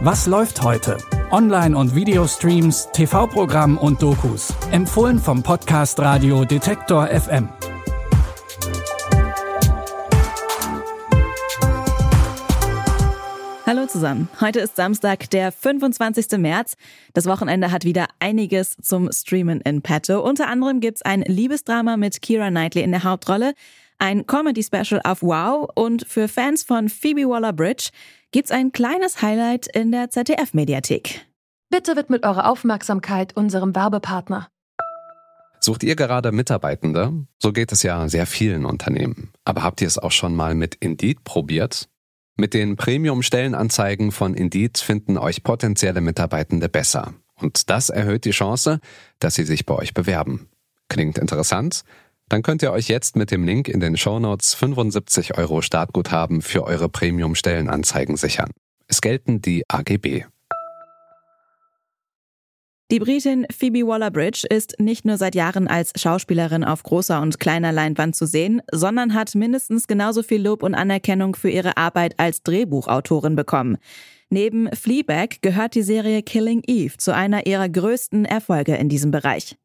Was läuft heute? Online- und Videostreams, TV-Programm und Dokus. Empfohlen vom Podcast Radio Detektor FM. Hallo zusammen. Heute ist Samstag, der 25. März. Das Wochenende hat wieder einiges zum Streamen in petto. Unter anderem gibt's ein Liebesdrama mit Kira Knightley in der Hauptrolle, ein Comedy-Special auf Wow und für Fans von Phoebe Waller-Bridge gibt's ein kleines Highlight in der ZDF-Mediathek. Bitte widmet eure Aufmerksamkeit unserem Werbepartner. Sucht ihr gerade Mitarbeitende? So geht es ja sehr vielen Unternehmen. Aber habt ihr es auch schon mal mit Indeed probiert? Mit den Premium-Stellenanzeigen von Indeed finden euch potenzielle Mitarbeitende besser. Und das erhöht die Chance, dass sie sich bei euch bewerben. Klingt interessant? Dann könnt ihr euch jetzt mit dem Link in den Shownotes 75 Euro Startguthaben für eure Premium-Stellenanzeigen sichern. Es gelten die AGB. Die Britin Phoebe Waller-Bridge ist nicht nur seit Jahren als Schauspielerin auf großer und kleiner Leinwand zu sehen, sondern hat mindestens genauso viel Lob und Anerkennung für ihre Arbeit als Drehbuchautorin bekommen. Neben Fleabag gehört die Serie Killing Eve zu einer ihrer größten Erfolge in diesem Bereich.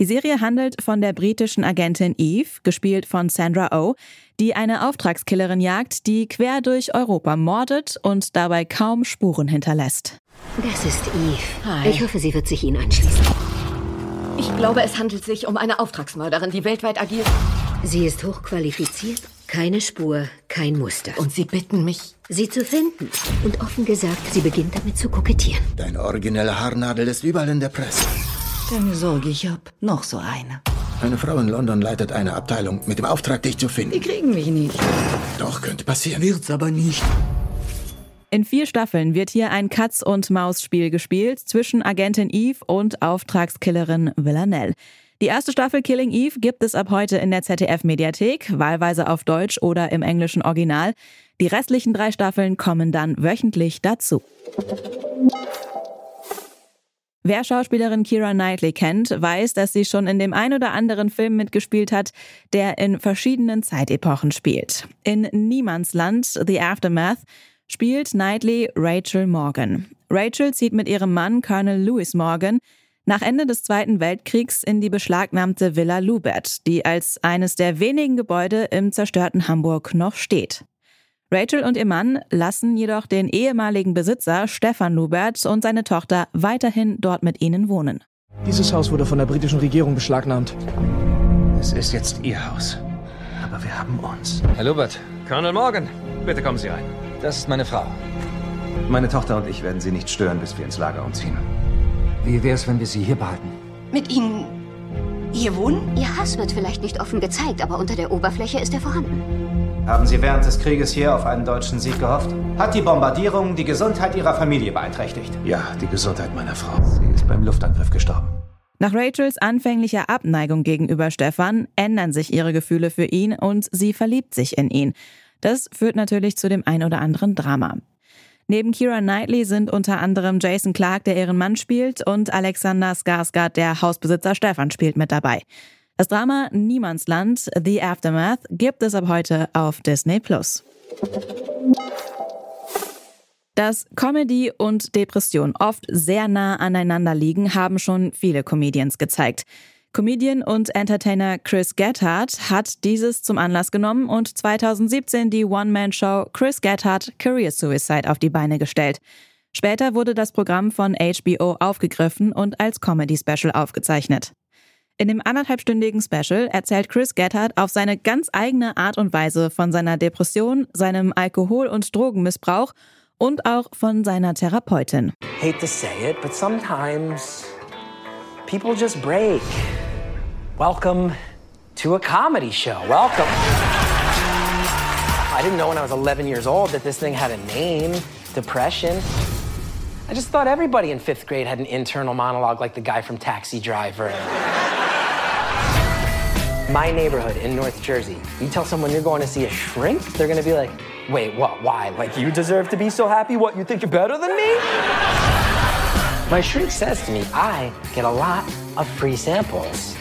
Die Serie handelt von der britischen Agentin Eve, gespielt von Sandra Oh, die eine Auftragskillerin jagt, die quer durch Europa mordet und dabei kaum Spuren hinterlässt. Das ist Eve. Hi. Ich hoffe, sie wird sich Ihnen anschließen. Ich glaube, es handelt sich um eine Auftragsmörderin, die weltweit agiert. Sie ist hochqualifiziert, keine Spur, kein Muster. Und Sie bitten mich. sie zu finden. Und offen gesagt, sie beginnt damit zu kokettieren. Deine originelle Haarnadel ist überall in der Presse. Keine Sorge, ich hab noch so eine. Eine Frau in London leitet eine Abteilung mit dem Auftrag, dich zu Die finden. kriegen mich nicht. Doch, könnte passieren. Wird's aber nicht. In vier Staffeln wird hier ein Katz-und-Maus-Spiel gespielt zwischen Agentin Eve und Auftragskillerin Villanelle. Die erste Staffel Killing Eve gibt es ab heute in der ZDF-Mediathek, wahlweise auf Deutsch oder im englischen Original. Die restlichen drei Staffeln kommen dann wöchentlich dazu. Wer Schauspielerin Kira Knightley kennt, weiß, dass sie schon in dem ein oder anderen Film mitgespielt hat, der in verschiedenen Zeitepochen spielt. In Niemandsland, The Aftermath, spielt Knightley Rachel Morgan. Rachel zieht mit ihrem Mann Colonel Louis Morgan nach Ende des Zweiten Weltkriegs in die beschlagnahmte Villa Lubert, die als eines der wenigen Gebäude im zerstörten Hamburg noch steht. Rachel und ihr Mann lassen jedoch den ehemaligen Besitzer Stefan Lubert und seine Tochter weiterhin dort mit ihnen wohnen. Dieses Haus wurde von der britischen Regierung beschlagnahmt. Es ist jetzt Ihr Haus. Aber wir haben uns. Herr Lubert, Colonel Morgan, bitte kommen Sie rein. Das ist meine Frau. Meine Tochter und ich werden Sie nicht stören, bis wir ins Lager umziehen. Wie wär's, wenn wir sie hier behalten? Mit Ihnen hier wohnen? Ihr Hass wird vielleicht nicht offen gezeigt, aber unter der Oberfläche ist er vorhanden. Haben Sie während des Krieges hier auf einen deutschen Sieg gehofft? Hat die Bombardierung die Gesundheit Ihrer Familie beeinträchtigt? Ja, die Gesundheit meiner Frau. Sie ist beim Luftangriff gestorben. Nach Rachels anfänglicher Abneigung gegenüber Stefan ändern sich ihre Gefühle für ihn und sie verliebt sich in ihn. Das führt natürlich zu dem ein oder anderen Drama. Neben Kira Knightley sind unter anderem Jason Clark, der ihren Mann spielt, und Alexander Skarsgård, der Hausbesitzer Stefan, spielt mit dabei. Das Drama Niemandsland, The Aftermath, gibt es ab heute auf Disney Plus. Dass Comedy und Depression oft sehr nah aneinander liegen, haben schon viele Comedians gezeigt. Comedian und Entertainer Chris Gethard hat dieses zum Anlass genommen und 2017 die One-Man-Show Chris Gethard Career Suicide auf die Beine gestellt. Später wurde das Programm von HBO aufgegriffen und als Comedy-Special aufgezeichnet. In dem anderthalbstündigen Special erzählt Chris Gethard auf seine ganz eigene Art und Weise von seiner Depression, seinem Alkohol- und Drogenmissbrauch und auch von seiner Therapeutin. hate to say it, but sometimes people just break. Welcome to a comedy show. Welcome. I didn't know when I was 11 years old that this thing had a name depression. I just thought everybody in fifth grade had an internal monologue like the guy from Taxi Driver. My neighborhood in North Jersey, you tell someone you're going to see a shrink, they're going to be like, wait, what? Why? Like, you deserve to be so happy? What, you think you're better than me? My shrink says to me, I get a lot of free samples.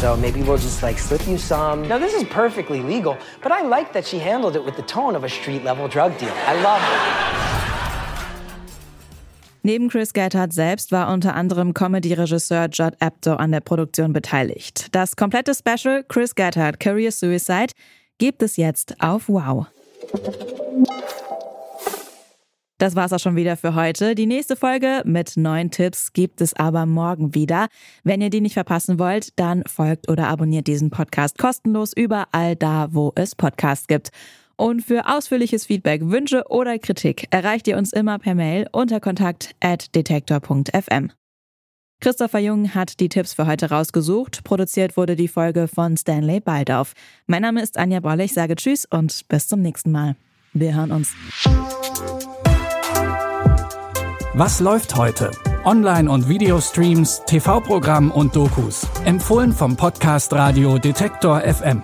So maybe we'll just like slip you some. Now, this is perfectly legal, but I like that she handled it with the tone of a street level drug deal. I love it. Neben Chris Gethard selbst war unter anderem Comedy-Regisseur Judd Apatow an der Produktion beteiligt. Das komplette Special Chris Gethard Career Suicide gibt es jetzt auf Wow. Das war's auch schon wieder für heute. Die nächste Folge mit neuen Tipps gibt es aber morgen wieder. Wenn ihr die nicht verpassen wollt, dann folgt oder abonniert diesen Podcast kostenlos überall da, wo es Podcasts gibt. Und für ausführliches Feedback, Wünsche oder Kritik erreicht ihr uns immer per Mail unter kontakt detektor.fm. Christopher Jung hat die Tipps für heute rausgesucht. Produziert wurde die Folge von Stanley Baldauf. Mein Name ist Anja Bolle. Ich sage Tschüss und bis zum nächsten Mal. Wir hören uns. Was läuft heute? Online- und Videostreams, TV-Programm und Dokus. Empfohlen vom Podcast Radio Detektor FM.